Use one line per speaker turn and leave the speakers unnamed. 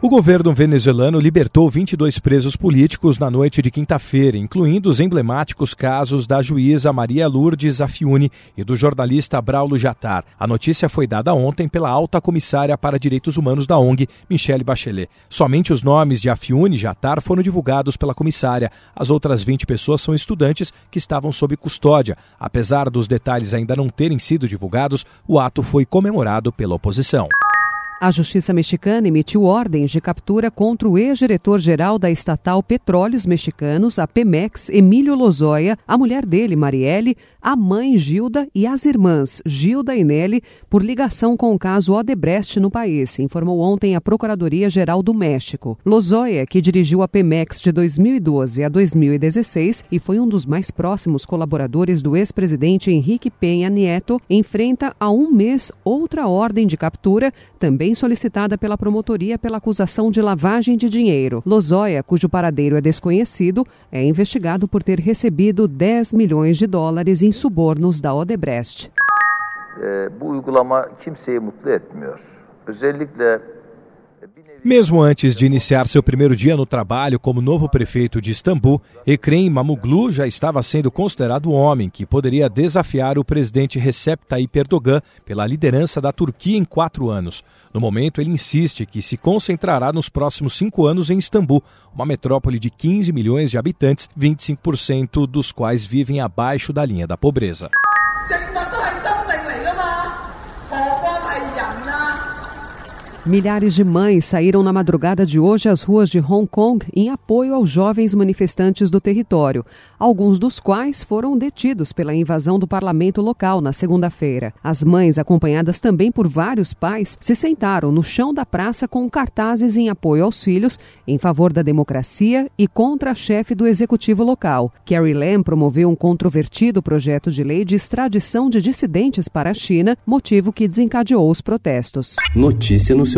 O governo venezuelano libertou 22 presos políticos na noite de quinta-feira, incluindo os emblemáticos casos da juíza Maria Lourdes Afiuni e do jornalista Braulo Jatar. A notícia foi dada ontem pela alta comissária para direitos humanos da ONG, Michelle Bachelet. Somente os nomes de Afiuni e Jatar foram divulgados pela comissária. As outras 20 pessoas são estudantes que estavam sob custódia. Apesar dos detalhes ainda não terem sido divulgados, o ato foi comemorado pela oposição.
A Justiça Mexicana emitiu ordens de captura contra o ex-diretor-geral da estatal Petróleos Mexicanos, a Pemex, Emílio Lozoya, a mulher dele, Marielle, a mãe Gilda e as irmãs Gilda e Nelly por ligação com o caso Odebrecht no país, informou ontem a Procuradoria-Geral do México. Lozoya, que dirigiu a Pemex de 2012 a 2016 e foi um dos mais próximos colaboradores do ex-presidente Henrique Penha Nieto, enfrenta há um mês outra ordem de captura, também também solicitada pela promotoria pela acusação de lavagem de dinheiro. Lozoya, cujo paradeiro é desconhecido, é investigado por ter recebido 10 milhões de dólares em subornos da Odebrecht.
bu uygulama kimseyi mutlu etmiyor. Özellikle mesmo antes de iniciar seu primeiro dia no trabalho como novo prefeito de Istambul, Ekrem Mamuglu já estava sendo considerado o homem que poderia desafiar o presidente Recep Tayyip Erdogan pela liderança da Turquia em quatro anos. No momento, ele insiste que se concentrará nos próximos cinco anos em Istambul, uma metrópole de 15 milhões de habitantes, 25% dos quais vivem abaixo da linha da pobreza.
Milhares de mães saíram na madrugada de hoje às ruas de Hong Kong em apoio aos jovens manifestantes do território, alguns dos quais foram detidos pela invasão do parlamento local na segunda-feira. As mães, acompanhadas também por vários pais, se sentaram no chão da praça com cartazes em apoio aos filhos, em favor da democracia e contra a chefe do executivo local. Carrie Lam promoveu um controvertido projeto de lei de extradição de dissidentes para a China, motivo que desencadeou os protestos.
Notícia no seu